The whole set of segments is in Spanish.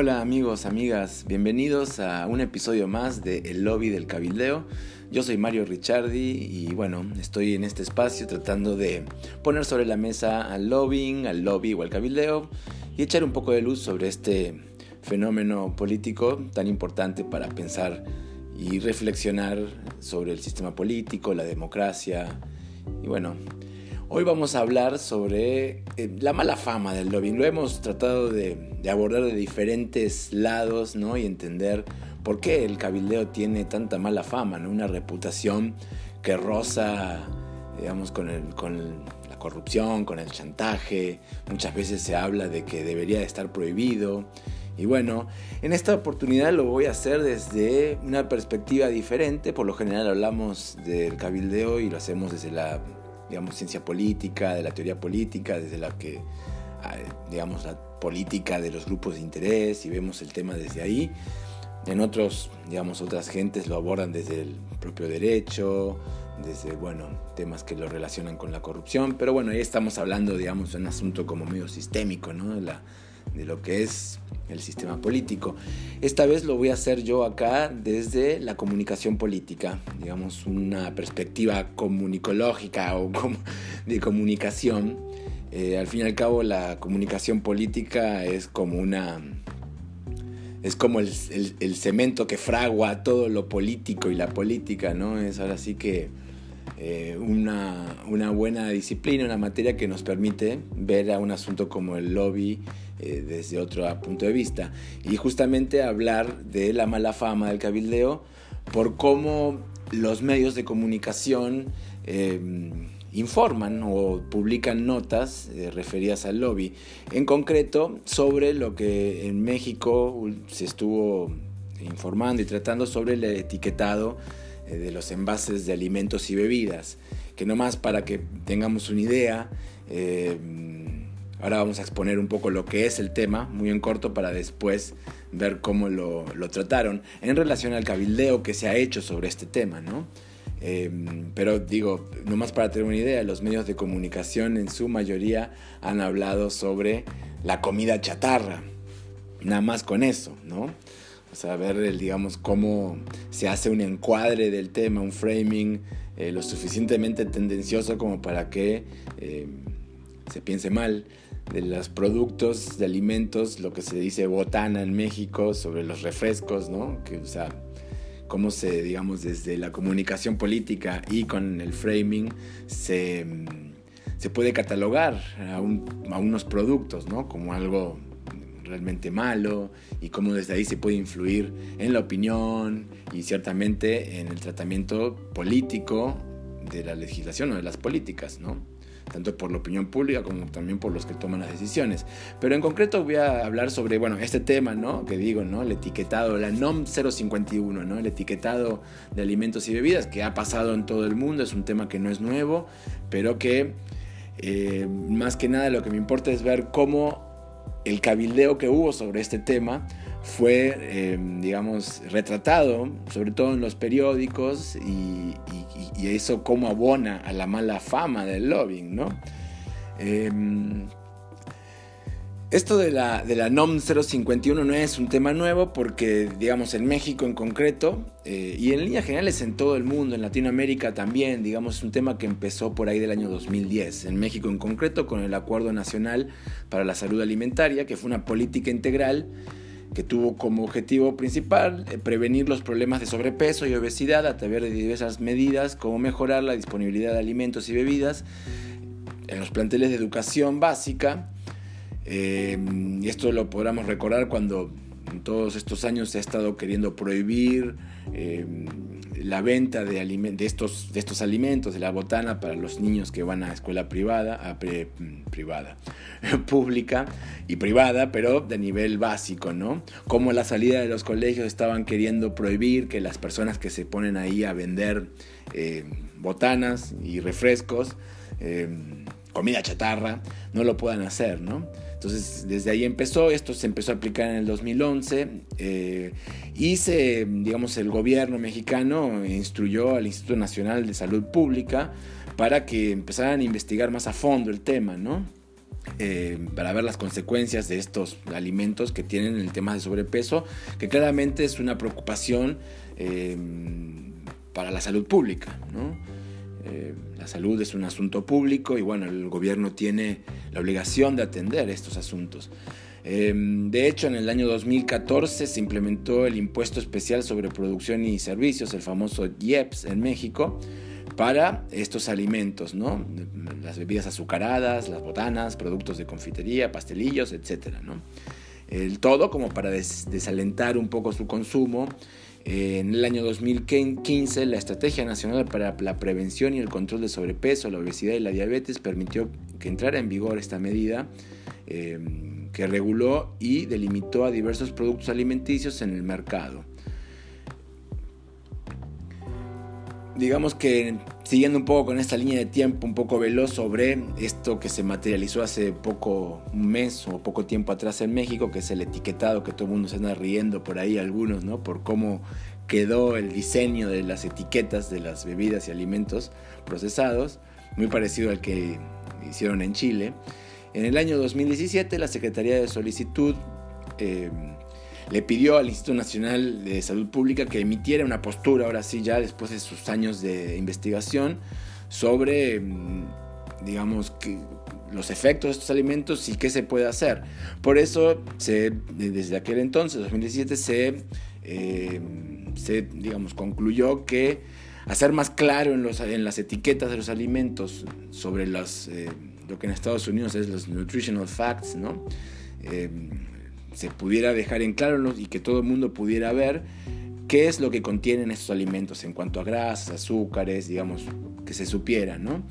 Hola amigos, amigas, bienvenidos a un episodio más de El Lobby del Cabildeo. Yo soy Mario Ricciardi y bueno, estoy en este espacio tratando de poner sobre la mesa al lobbying, al lobby o al cabildeo y echar un poco de luz sobre este fenómeno político tan importante para pensar y reflexionar sobre el sistema político, la democracia y bueno, Hoy vamos a hablar sobre eh, la mala fama del lobbying. Lo hemos tratado de, abordar de diferentes lados ¿no? y entender por qué el cabildeo tiene tanta mala fama, ¿no? una reputación que roza digamos, con, con la corrupción, con el chantaje. Muchas veces se habla de que debería de estar prohibido. Y bueno, en esta oportunidad lo voy a hacer desde una perspectiva diferente. Por lo general hablamos del cabildeo y lo hacemos desde la digamos, ciencia política, de la teoría política, desde la que, ah, digamos, la política de los grupos de interés y vemos el tema desde ahí. En otros, digamos, otras gentes lo abordan desde el propio derecho, desde, bueno, temas que lo relacionan con la corrupción, pero bueno, ahí estamos hablando, digamos, de un asunto como medio sistémico, ¿no? La, de lo que es el sistema político. Esta vez lo voy a hacer yo acá desde la comunicación política, digamos una perspectiva comunicológica o de comunicación. Eh, al fin y al cabo la comunicación política es como una... Es como el, cemento que fragua todo lo político y la política, ¿no? Es ahora sí que eh, una, una buena disciplina, una materia que nos permite ver a un asunto como el lobby eh, desde otro punto de vista. Y justamente hablar de la mala fama del cabildeo por cómo los medios de comunicación eh, informan o publican notas eh, referidas al lobby. En concreto, sobre lo que en México se estuvo informando y tratando sobre el etiquetado de los envases de alimentos y bebidas. Que nomás para que tengamos una idea, Ahora vamos a exponer un poco lo que es el tema, muy en corto, para después ver cómo lo, trataron en relación al cabildeo que se ha hecho sobre este tema, ¿no? Em, pero digo, nomás para tener una idea, los medios de comunicación en su mayoría han hablado sobre la comida chatarra, nada más con eso, ¿no? Ver, el, digamos, cómo se hace un encuadre del tema, un framing eh, lo suficientemente tendencioso como para que em, se piense mal de los productos de alimentos, lo que se dice botana en México, sobre los refrescos, ¿no? Que, o sea, cómo se, digamos, desde la comunicación política y con el framing se, se puede catalogar a, unos productos, ¿no? Como algo realmente malo y cómo desde ahí se puede influir en la opinión y ciertamente en el tratamiento político de la legislación o de las políticas, ¿no? tanto por la opinión pública como también por los que toman las decisiones. Pero en concreto voy a hablar sobre, bueno, este tema, ¿no? Que digo, ¿no? El etiquetado, la NOM 051, ¿no? El etiquetado de alimentos y bebidas que ha pasado en todo el mundo, es un tema que no es nuevo, pero que eh, más que nada lo que me importa es ver cómo el cabildeo que hubo sobre este tema fue, eh, digamos, retratado, sobre todo en los periódicos, y, eso cómo abona a la mala fama del lobbying, ¿no? Em, esto de la, de la NOM 051 no es un tema nuevo porque, digamos, en México en concreto, eh, y en líneas generales en todo el mundo, en Latinoamérica también, digamos, es un tema que empezó por ahí del año 2010. En México en concreto con el Acuerdo Nacional para la Salud Alimentaria, que fue una política integral que tuvo como objetivo principal eh, prevenir los problemas de sobrepeso y obesidad a través de diversas medidas como mejorar la disponibilidad de alimentos y bebidas en los planteles de educación básica. Eh, y esto lo podamos recordar cuando en todos estos años se ha estado queriendo prohibir eh, la venta de, de, estos, de estos alimentos, de la botana para los niños que van a escuela privada, a privada, pública y privada, pero de nivel básico, ¿no? Como la salida de los colegios estaban queriendo prohibir que las personas que se ponen ahí a vender eh, botanas y refrescos, comida chatarra, no lo puedan hacer, ¿no? Entonces, desde ahí empezó, esto se empezó a aplicar en el 2011 eh, y se, digamos, el gobierno mexicano instruyó al Instituto Nacional de Salud Pública para que empezaran a investigar más a fondo el tema, ¿no? eh, para ver las consecuencias de estos alimentos que tienen el tema de sobrepeso, que claramente es una preocupación eh, para la salud pública. Eh, la salud es un asunto público y bueno, el gobierno tiene la obligación de atender estos asuntos. de hecho, en el año 2014 se implementó el impuesto especial sobre producción y servicios, el famoso IEPS en México, para estos alimentos, ¿no? Las bebidas azucaradas, las botanas, productos de confitería, pastelillos, etc. El todo como para desalentar un poco su consumo. En el año 2015, la Estrategia Nacional para la Prevención y el Control de Sobrepeso, la Obesidad y la Diabetes permitió que entrara en vigor esta medida em, que reguló y delimitó a diversos productos alimenticios en el mercado. Digamos que siguiendo un poco con esta línea de tiempo un poco veloz sobre esto que se materializó hace poco, un mes o poco tiempo atrás en México, que es el etiquetado que todo el mundo se anda riendo por ahí algunos, ¿no? Por cómo quedó el diseño de las etiquetas de las bebidas y alimentos procesados, muy parecido al que hicieron en Chile. En el año 2017 la Secretaría de Solicitud eh, le pidió al Instituto Nacional de Salud Pública que emitiera una postura, ahora sí, ya después de sus años de investigación, sobre, mm, digamos, que los efectos de estos alimentos y qué se puede hacer. Por eso, se, desde aquel entonces, 2017, se, eh, se digamos, concluyó que hacer más claro en, los, en las etiquetas de los alimentos sobre los, eh, lo que en Estados Unidos es los nutritional facts, ¿no? Eh, se pudiera dejar en claro y que todo el mundo pudiera ver qué es lo que contienen estos alimentos en cuanto a grasas, azúcares, digamos, que se supiera, ¿no?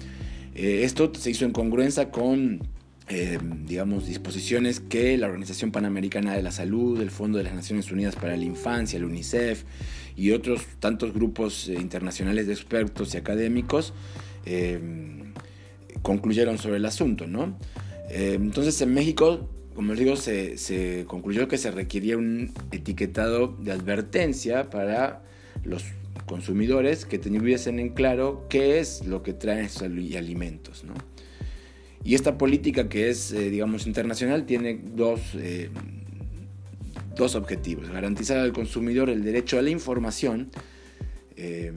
Eh, esto se hizo en congruencia con, eh, digamos, disposiciones que la Organización Panamericana de la Salud, el Fondo de las Naciones Unidas para la Infancia, el UNICEF y otros tantos grupos eh, internacionales de expertos y académicos concluyeron sobre el asunto, ¿no? entonces en México como les digo, se, concluyó que se requería un etiquetado de advertencia para los consumidores que tuviesen en claro qué es lo que traen estos alimentos. Y esta política que es, eh, digamos, internacional tiene dos, eh, dos objetivos. Garantizar al consumidor el derecho a la información eh,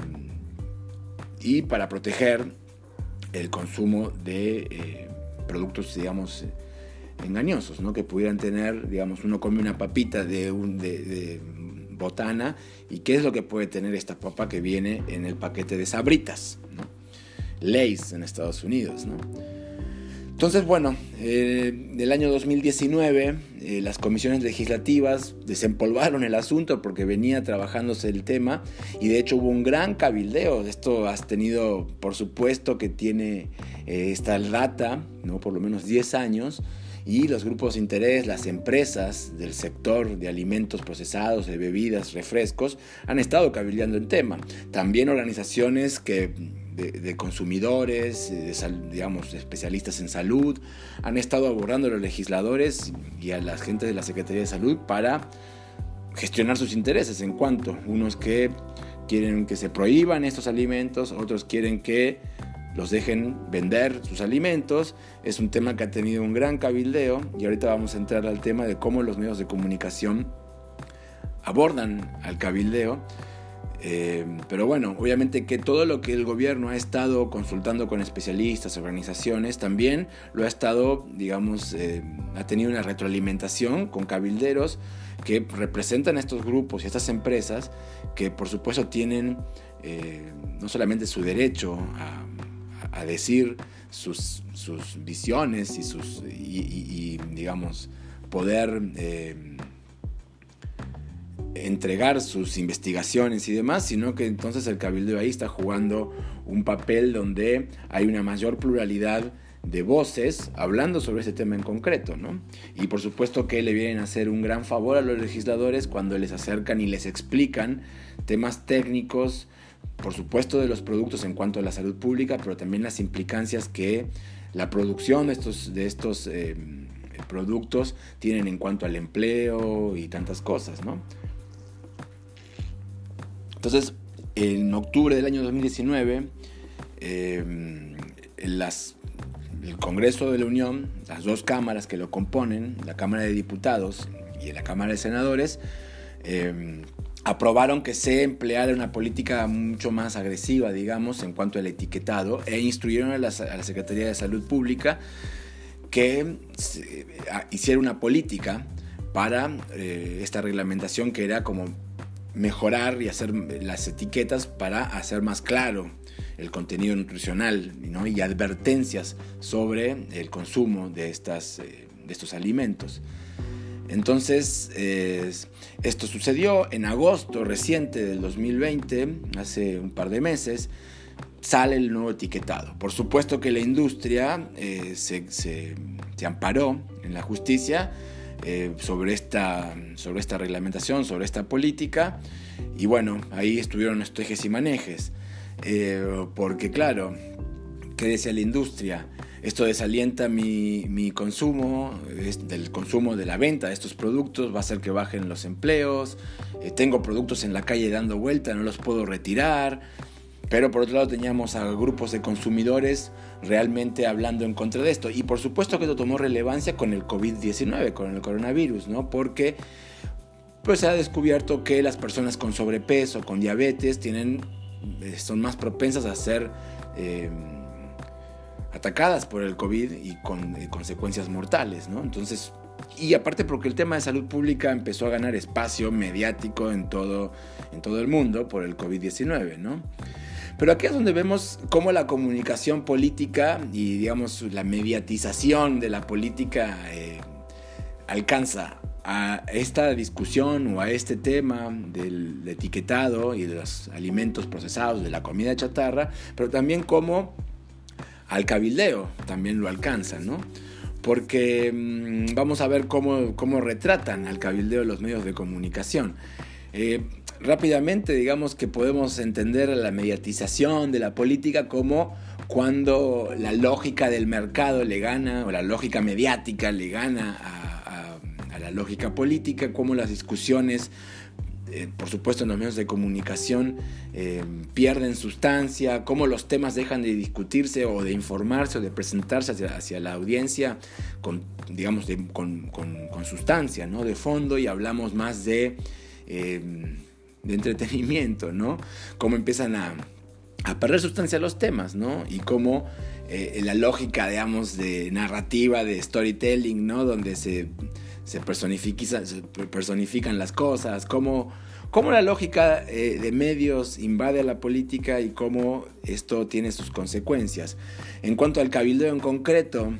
y para proteger el consumo de productos, digamos, engañosos, ¿no? Que pudieran tener, digamos, uno come una papita de, un, de, botana y qué es lo que puede tener esta papa que viene en el paquete de sabritas, ¿no? Lays en Estados Unidos, ¿no? Entonces, bueno, eh, del año 2019 eh, las comisiones legislativas desempolvaron el asunto porque venía trabajándose el tema y de hecho hubo un gran cabildeo. Esto has tenido, por supuesto, que tiene eh, esta data, ¿no? por lo menos 10 años, y los grupos de interés, las empresas del sector de alimentos procesados, de bebidas, refrescos, han estado cabildeando el tema. También organizaciones que, de, consumidores, de, digamos, especialistas en salud, han estado abordando a los legisladores y a la gente de la Secretaría de Salud para gestionar sus intereses en cuanto unos que quieren que se prohíban estos alimentos, otros quieren que los dejen vender sus alimentos. Es un tema que ha tenido un gran cabildeo y ahorita vamos a entrar al tema de cómo los medios de comunicación abordan al cabildeo. Eh, pero bueno, obviamente que todo lo que el gobierno ha estado consultando con especialistas, organizaciones, también lo ha estado, digamos, eh, ha tenido una retroalimentación con cabilderos que representan a estos grupos y estas empresas que por supuesto tienen eh, no solamente su derecho a a decir sus, visiones y sus, y, digamos, poder eh, entregar sus investigaciones y demás, sino que entonces el cabildo ahí está jugando un papel donde hay una mayor pluralidad de voces hablando sobre ese tema en concreto, ¿no? Y por supuesto que le vienen a hacer un gran favor a los legisladores cuando les acercan y les explican temas técnicos, por supuesto, de los productos en cuanto a la salud pública, pero también las implicancias que la producción de estos, de estos eh, productos tienen en cuanto al empleo y tantas cosas, ¿no? Entonces, en octubre del año 2019, eh, las el Congreso de la Unión, las dos cámaras que lo componen, la Cámara de Diputados y la Cámara de Senadores, eh, aprobaron que se empleara una política mucho más agresiva, digamos, en cuanto al etiquetado, e instruyeron a la, Secretaría de Salud Pública que hiciera una política para eh, esta reglamentación que era como mejorar y hacer las etiquetas para hacer más claro el contenido nutricional y advertencias sobre el consumo de, estas, eh, de estos alimentos. Entonces, esto sucedió en agosto reciente del 2020, hace un par de meses, sale el nuevo etiquetado. Por supuesto que la industria eh, se, amparó en la justicia eh, sobre, esta, sobre esta reglamentación, sobre esta política, y bueno, ahí estuvieron estos ejes y manejes. Eh, porque claro, ¿qué decía la industria? Esto desalienta mi, consumo, del consumo de la venta de estos productos, va a hacer que bajen los empleos, eh, tengo productos en la calle dando vuelta, no los puedo retirar. Pero por otro lado teníamos a grupos de consumidores realmente hablando en contra de esto. Y por supuesto que esto tomó relevancia con el COVID-19, con el coronavirus, ¿no? Porque pues se ha descubierto que las personas con sobrepeso, con diabetes, tienen, eh, son más propensas a ser... Eh, atacadas por el COVID y con eh, consecuencias mortales, ¿no? Entonces, y aparte porque el tema de salud pública empezó a ganar espacio mediático en todo, en todo el mundo por el COVID-19, ¿no? Pero aquí es donde vemos cómo la comunicación política y, digamos, la mediatización de la política eh, alcanza a esta discusión o a este tema del etiquetado y de los alimentos procesados, de la comida chatarra, pero también cómo al cabildeo también lo alcanzan, ¿no? Porque mm, vamos a ver cómo, cómo, retratan al cabildeo los medios de comunicación. Eh, rápidamente, digamos que podemos entender la mediatización de la política como cuando la lógica del mercado le gana, o la lógica mediática le gana a, a la lógica política, como las discusiones eh, por supuesto en los medios de comunicación eh, pierden sustancia, cómo los temas dejan de discutirse o de informarse o de presentarse hacia, la audiencia con, digamos, con, sustancia, ¿no? De fondo y hablamos más de, eh, de entretenimiento, ¿no? Cómo empiezan a, a, perder sustancia los temas, ¿no? Y cómo la lógica, digamos, de narrativa, de storytelling, ¿no? Donde se se, personifican las cosas, cómo, cómo la lógica eh, de medios invade a la política y cómo esto tiene sus consecuencias. En cuanto al cabildeo en concreto,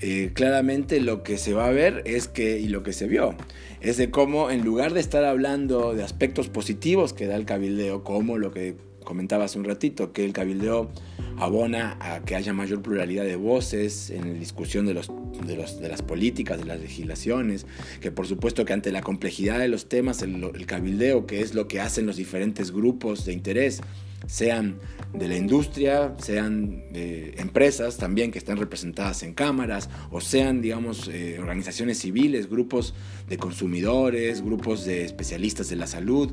eh, claramente lo que se va a ver es que, y lo que se vio, es de cómo en lugar de estar hablando de aspectos positivos que da el cabildeo, como lo que comentaba hace un ratito, que el cabildeo abona a que haya mayor pluralidad de voces en la discusión de, los, de, las políticas, de las legislaciones, que por supuesto que ante la complejidad de los temas, el, cabildeo, que es lo que hacen los diferentes grupos de interés, sean de la industria, sean de empresas también que están representadas en cámaras, o sean, digamos, eh, organizaciones civiles, grupos de consumidores, grupos de especialistas de la salud,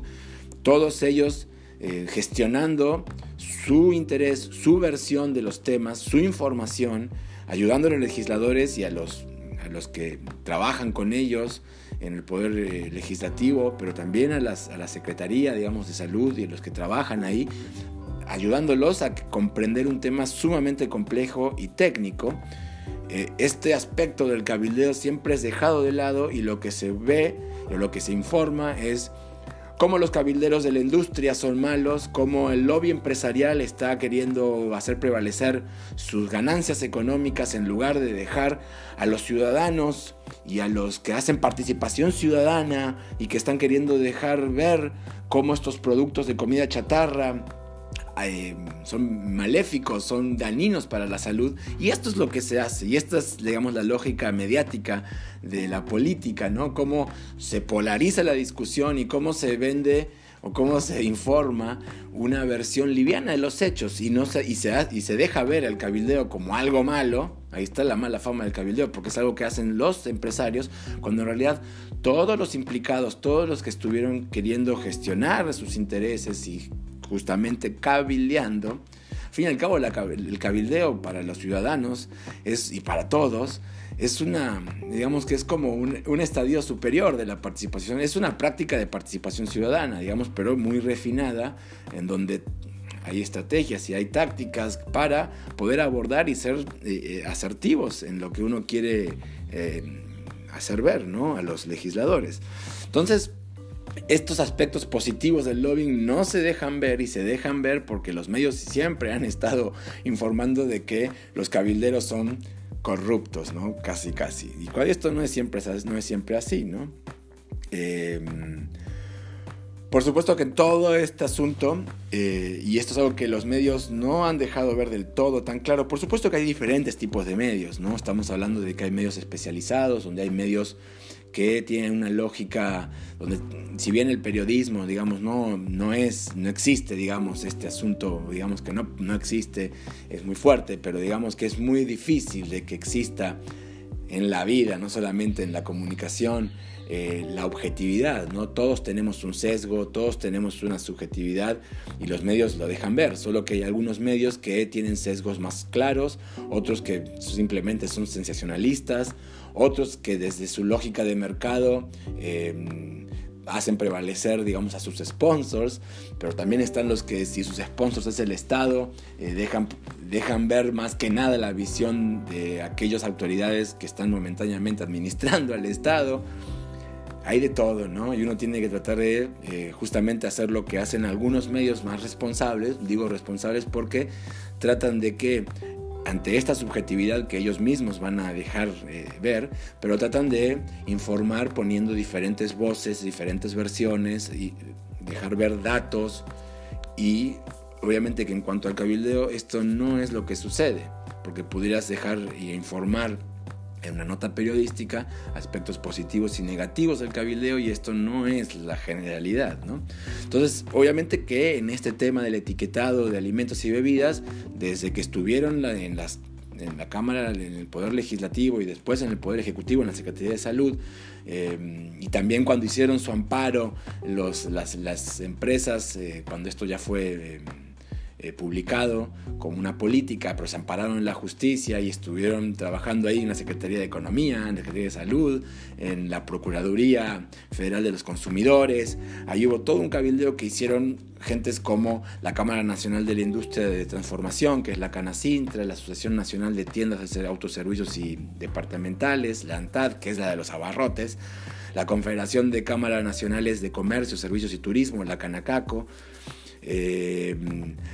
todos ellos eh, gestionando su interés, su versión de los temas, su información, ayudando a los legisladores y a los, que trabajan con ellos en el poder eh, legislativo, pero también a la Secretaría, digamos, de Salud y a los que trabajan ahí, ayudándolos a comprender un tema sumamente complejo y técnico. Eh, este aspecto del cabildeo siempre es dejado de lado y lo que se ve o lo que se informa es cómo los cabilderos de la industria son malos, cómo el lobby empresarial está queriendo hacer prevalecer sus ganancias económicas en lugar de dejar a los ciudadanos y a los que hacen participación ciudadana y que están queriendo dejar ver cómo estos productos de comida chatarra eh, son maléficos, son dañinos para la salud. Y esto es lo que se hace. Y esta es digamos la lógica mediática de la política, ¿no? Cómo se polariza la discusión y cómo se vende o cómo se informa una versión liviana de los hechos. Y, no se, y, se, y se deja ver el cabildeo como algo malo, ahí está la mala fama del cabildeo, porque es algo que hacen los empresarios, cuando en realidad todos los implicados, todos los que estuvieron queriendo gestionar sus intereses y justamente cabildeando, fin y al cabo el cabildeo para los ciudadanos es, y para todos es una, digamos que es como un, un, estadio superior de la participación, es una práctica de participación ciudadana, digamos, pero muy refinada, en donde hay estrategias y hay tácticas para poder abordar y ser eh, eh, asertivos en lo que uno quiere eh, hacer ver ¿no? a los legisladores. Entonces, estos aspectos positivos del lobbying no se dejan ver y se dejan ver porque los medios siempre han estado informando de que los cabilderos son corruptos, ¿no? Casi, casi. Y esto no es siempre, no es siempre así, ¿no? Por supuesto que todo este asunto, eh, y esto es algo que los medios no han dejado ver del todo tan claro, por supuesto que hay diferentes tipos de medios, ¿no? Estamos hablando de que hay medios especializados, donde hay medios que tienen una lógica, donde si bien el periodismo, digamos, no, no, es, no existe, digamos, este asunto, digamos que no, no existe, es muy fuerte, pero digamos que es muy difícil de que exista en la vida, no solamente en la comunicación, eh, la objetividad, ¿no? Todos tenemos un sesgo, todos tenemos una subjetividad y los medios lo dejan ver, solo que hay algunos medios que tienen sesgos más claros, otros que simplemente son sensacionalistas, otros que desde su lógica de mercado em, hacen prevalecer, digamos, a sus sponsors, pero también están los que si sus sponsors es el Estado, eh, dejan, dejan ver más que nada la visión de aquellas autoridades que están momentáneamente administrando al Estado hay de todo, ¿no? Y uno tiene que tratar de eh, justamente hacer lo que hacen algunos medios más responsables, digo responsables porque tratan de que ante esta subjetividad que ellos mismos van a dejar eh, ver, pero tratan de informar poniendo diferentes voces, diferentes versiones y dejar ver datos. Y obviamente que en cuanto al cabildeo esto no es lo que sucede, porque pudieras dejar y informar en una nota periodística aspectos positivos y negativos del cabildeo y esto no es la generalidad. ¿no? Entonces, obviamente que en este tema del etiquetado de alimentos y bebidas, desde que estuvieron en, las, en la Cámara, en el Poder Legislativo y después en el Poder Ejecutivo, en la Secretaría de Salud, eh, y también cuando hicieron su amparo las, las empresas, eh, cuando esto ya fue... Eh, eh, publicado como una política, pero se ampararon en la justicia y estuvieron trabajando ahí en la Secretaría de Economía, en la Secretaría de Salud, en la Procuraduría Federal de los Consumidores. Ahí hubo todo un cabildeo que hicieron gentes como la Cámara Nacional de la Industria de Transformación, que es la Canacintra, la Asociación Nacional de Tiendas de Autoservicios y Departamentales, la ANTAD, que es la de los abarrotes, la Confederación de Cámaras Nacionales de Comercio, Servicios y Turismo, la Canacaco, eh,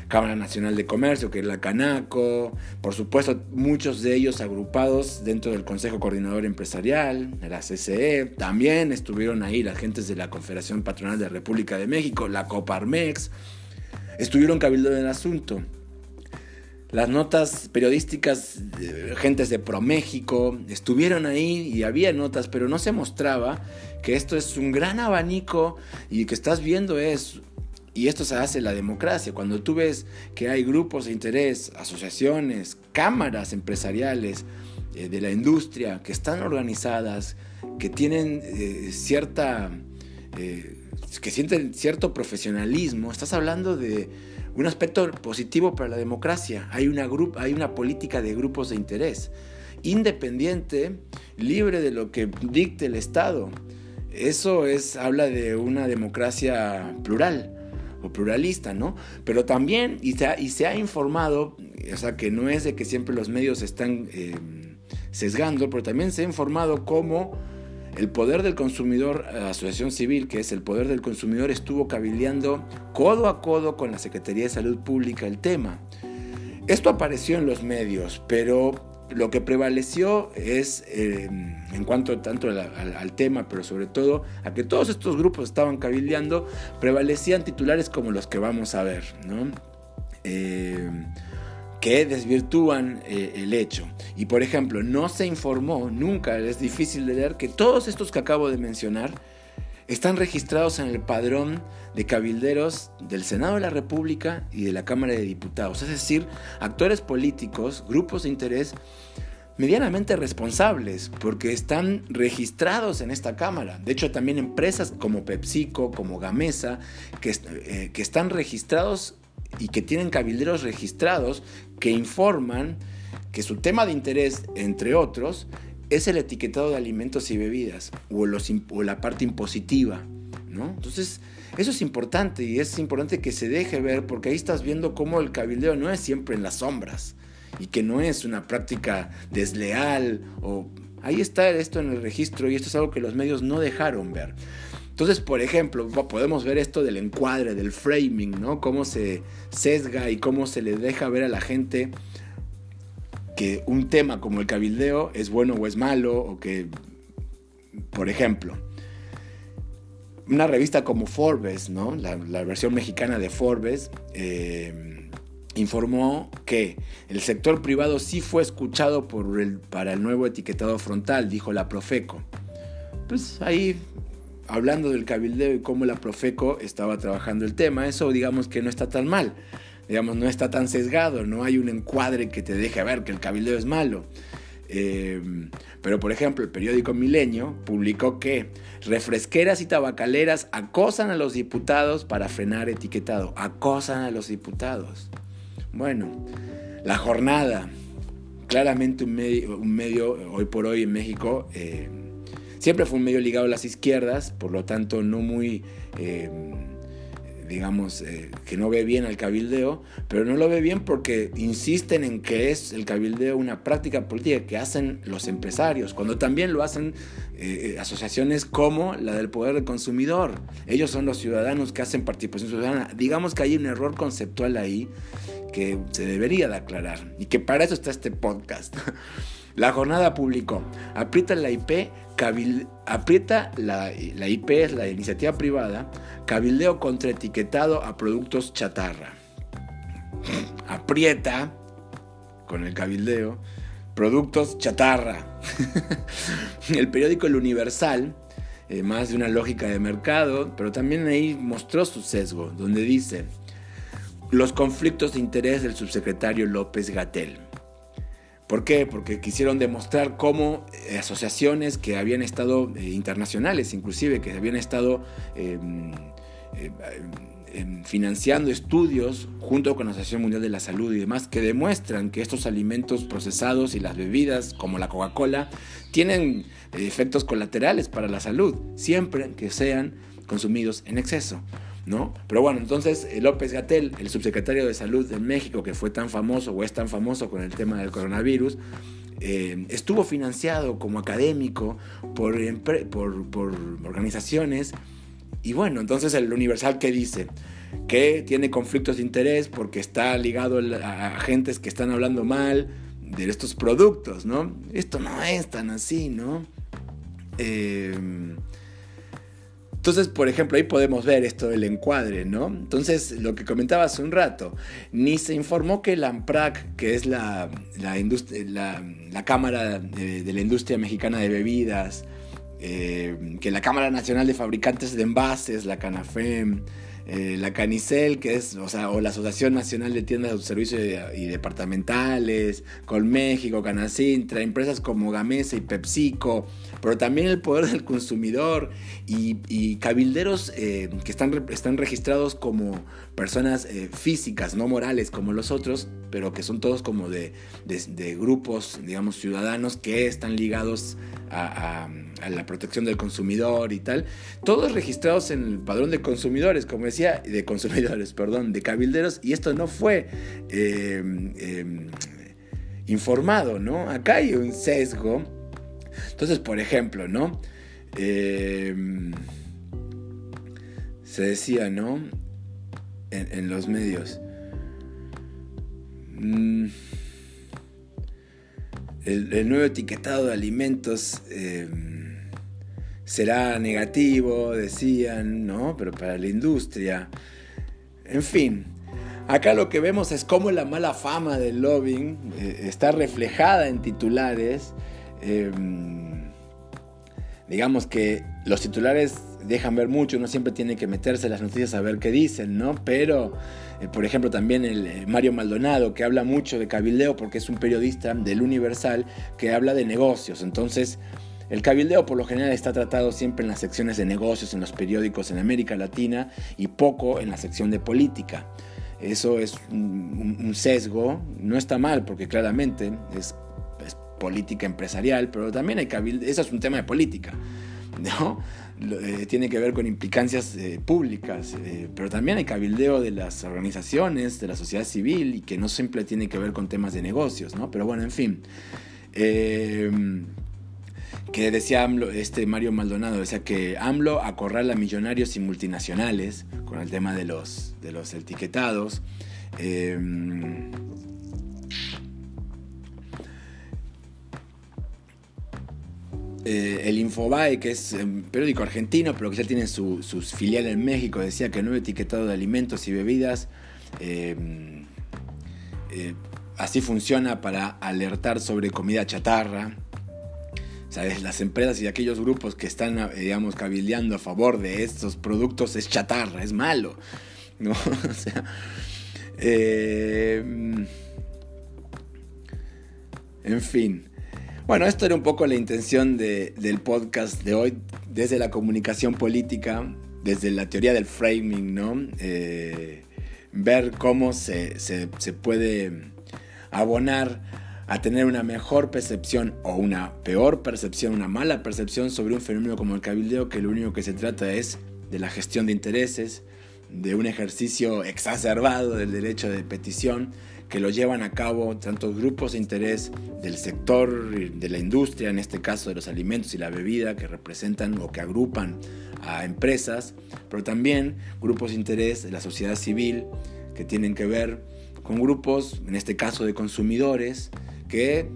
Cámara Nacional de Comercio, que es la Canaco, por supuesto muchos de ellos agrupados dentro del Consejo Coordinador Empresarial, la CCE, también estuvieron ahí las gentes de la Confederación Patronal de la República de México, la Coparmex, estuvieron cabildo el asunto. Las notas periodísticas, gentes de ProMéxico, estuvieron ahí y había notas, pero no se mostraba que esto es un gran abanico y que estás viendo es y esto se hace la democracia. Cuando tú ves que hay grupos de interés, asociaciones, cámaras empresariales eh, de la industria que están organizadas, que tienen eh, cierta... Eh, que sienten cierto profesionalismo, estás hablando de un aspecto positivo para la democracia. Hay una, hay una política de grupos de interés, independiente, libre de lo que dicte el Estado. Eso es, habla de una democracia plural pluralista, ¿no? Pero también, y se ha, informado, o sea, que no es de que siempre los medios están eh, sesgando, pero también se ha informado cómo el poder del consumidor, la Asociación Civil, que es el poder del consumidor, estuvo cabildeando codo a codo con la Secretaría de Salud Pública el tema. Esto apareció en los medios, pero lo que prevaleció es, eh, en cuanto tanto al, tema, pero sobre todo a que todos estos grupos estaban cabildeando, prevalecían titulares como los que vamos a ver, ¿no? Eh, que desvirtúan eh, el hecho. Y por ejemplo, no se informó, nunca, es difícil de leer, que todos estos que acabo de mencionar están registrados en el padrón de cabilderos del Senado de la República y de la Cámara de Diputados, es decir, actores políticos, grupos de interés medianamente responsables porque están registrados en esta Cámara. De hecho, también empresas como PepsiCo, como Gamesa, que, eh, que están registrados y que tienen cabilderos registrados que informan que su tema de interés, entre otros, es el etiquetado de alimentos y bebidas o, la parte impositiva. ¿no? Entonces, eso es importante y es importante que se deje ver porque ahí estás viendo cómo el cabildeo no es siempre en las sombras y que no es una práctica desleal o ahí está esto en el registro y esto es algo que los medios no dejaron ver. Entonces, por ejemplo, podemos ver esto del encuadre, del framing, ¿no? Cómo se sesga y cómo se le deja ver a la gente que un tema como el cabildeo es bueno o es malo, o que, por ejemplo, una revista como Forbes, ¿no? la, versión mexicana de Forbes, eh, informó que el sector privado sí fue escuchado para el nuevo etiquetado frontal, dijo la Profeco. Pues ahí, hablando del cabildeo y cómo la Profeco estaba trabajando el tema, eso digamos que no está tan mal, digamos, no está tan sesgado, no hay un encuadre que te deje ver que el cabildeo es malo. Eh, pero por ejemplo, el periódico Milenio publicó que refresqueras y tabacaleras acosan a los diputados para frenar etiquetado. Acosan a los diputados. Bueno, la jornada, claramente un medio, un medio hoy por hoy en México, eh, siempre fue un medio ligado a las izquierdas, por lo tanto no muy... Eh, digamos, eh, que no ve bien al cabildeo, pero no lo ve bien porque insisten en que es el cabildeo una práctica política que hacen los empresarios, cuando también lo hacen asociaciones como la del poder del consumidor. Ellos son los ciudadanos que hacen participación ciudadana. Digamos que hay un error conceptual ahí que se debería de aclarar y que para eso está este podcast. La jornada publicó, aprieta la IP, aprieta la, la IP, es la iniciativa privada, cabildeo contra etiquetado a productos chatarra. Aprieta, con el cabildeo, productos chatarra. el periódico El Universal, eh, más de una lógica de mercado, pero también ahí mostró su sesgo, donde dice, los conflictos de interés del subsecretario López Gatel. ¿Por qué? Porque quisieron demostrar cómo eh, asociaciones que habían estado, eh, internacionales inclusive, que habían estado em, em, em, financiando estudios junto con la Asociación Mundial de la Salud y demás, que demuestran que estos alimentos procesados y las bebidas, como la Coca-Cola, tienen eh, efectos colaterales para la salud, siempre que sean consumidos en exceso. ¿No? Pero bueno, entonces eh, López Gatel, el subsecretario de Salud de México, que fue tan famoso o es tan famoso con el tema del coronavirus, eh, estuvo financiado como académico por, por, organizaciones. Y bueno, entonces el Universal, ¿qué dice? Que tiene conflictos de interés porque está ligado a agentes que están hablando mal de estos productos, ¿no? Esto no es tan así, ¿no? Eh, entonces, por ejemplo, ahí podemos ver esto del encuadre, ¿no? Entonces, lo que comentaba hace un rato, ni se informó que la AMPRAC, que es la, la, Cámara de, la Industria Mexicana de Bebidas, eh, que la Cámara Nacional de Fabricantes de Envases, la CANAFEM, eh, la Canicel, que es, o sea, o la Asociación Nacional de Tiendas de Servicios y Departamentales, Colméxico, Canacintra, empresas como Gamesa y PepsiCo, pero también el poder del consumidor y, cabilderos eh, que están, están registrados como personas eh, físicas, no morales como los otros, pero que son todos como de, grupos, digamos, ciudadanos que están ligados a, la protección del consumidor y tal, todos registrados en el padrón de consumidores, como decía, de consumidores, perdón, de cabilderos, y esto no fue em, em, informado, ¿no? Acá hay un sesgo. Entonces, por ejemplo, ¿no? Em, se decía, ¿no? En, los medios. Mm, el, nuevo etiquetado de alimentos será negativo, decían, ¿no? Pero para la industria. En fin, acá lo que vemos es cómo la mala fama del lobbying eh, está reflejada en titulares. Em, digamos que los titulares dejan ver mucho, uno siempre tiene que meterse en las noticias a ver qué dicen, ¿no? Pero, eh, por ejemplo, también el eh, Mario Maldonado, que habla mucho de cabildeo porque es un periodista del Universal que habla de negocios. Entonces, el cabildeo por lo general está tratado siempre en las secciones de negocios en los periódicos en América Latina y poco en la sección de política. eso es un, sesgo, no está mal porque claramente es, política empresarial, pero también hay cabildeo, eso es un tema de política, ¿no? Eh, tiene que ver con implicancias eh, públicas, eh, pero también hay cabildeo de las organizaciones, de la sociedad civil y que no siempre tiene que ver con temas de negocios, ¿no? Pero bueno, en fin. que decía AMLO, este Mario Maldonado, decía que AMLO acorrala a millonarios y multinacionales con el tema de los, de los etiquetados. Eh, el Infobae, que es un periódico argentino, pero que ya tiene su, sus filial en México, decía que el nuevo etiquetado de alimentos y bebidas eh, eh, así funciona para alertar sobre comida chatarra. ¿Sabes? Las empresas y aquellos grupos que están, digamos, cabildeando a favor de estos productos es chatarra, es malo. ¿no? sea, en fin. Bueno, esto era un poco la intención del podcast de hoy, desde la comunicación política, desde la teoría del framing, ¿no? Eh, ver cómo se, puede abonar a tener una mejor percepción o una peor percepción, una mala percepción sobre un fenómeno como el cabildeo, que lo único que se trata es de la gestión de intereses, de un ejercicio exacerbado del derecho de petición que lo llevan a cabo tantos grupos de interés del sector de la industria, en este caso de los alimentos y la bebida, que representan o que agrupan a empresas, pero también grupos de interés de la sociedad civil que tienen que ver con grupos, en este caso de consumidores, que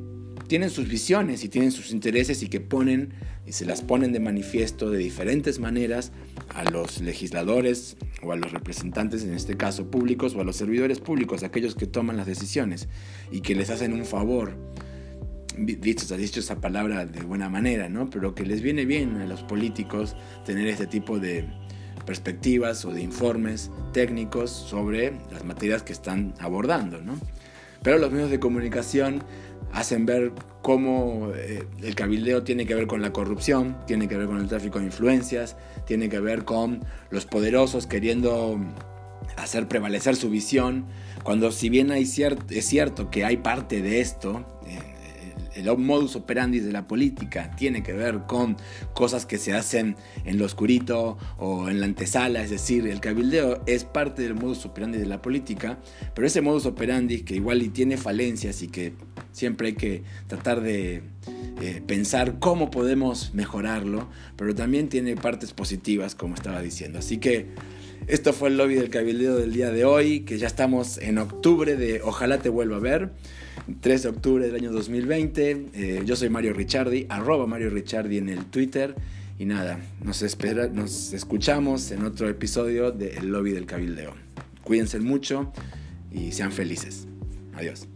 tienen sus visiones y tienen sus intereses y que ponen y se las ponen de manifiesto de diferentes maneras a los legisladores o a los representantes, en este caso públicos, o a los servidores públicos, aquellos que toman las decisiones y que les hacen un favor. Dicho, dicho esa palabra de buena manera, ¿no? Pero que les viene bien a los políticos tener este tipo de perspectivas o de informes técnicos sobre las materias que están abordando, ¿no? Pero los medios de comunicación hacen ver cómo eh, el cabildeo tiene que ver con la corrupción, tiene que ver con el tráfico de influencias, tiene que ver con los poderosos queriendo hacer prevalecer su visión, cuando si bien es cierto que hay parte de esto, el modus operandi de la política tiene que ver con cosas que se hacen en lo oscurito o en la antesala, es decir, el cabildeo es parte del modus operandi de la política, pero ese modus operandi que igual y tiene falencias y que siempre hay que tratar de eh, pensar cómo podemos mejorarlo, pero también tiene partes positivas, como estaba diciendo. Así que esto fue el lobby del cabildeo del día de hoy, que ya estamos en octubre de Ojalá te vuelva a ver. 3 de octubre del año 2020. Eh, yo soy Mario Ricciardi, arroba Mario Ricciardi en el Twitter. Y nada, nos, espera, nos escuchamos en otro episodio de El Lobby del Cabildeo. Cuídense mucho y sean felices. Adiós.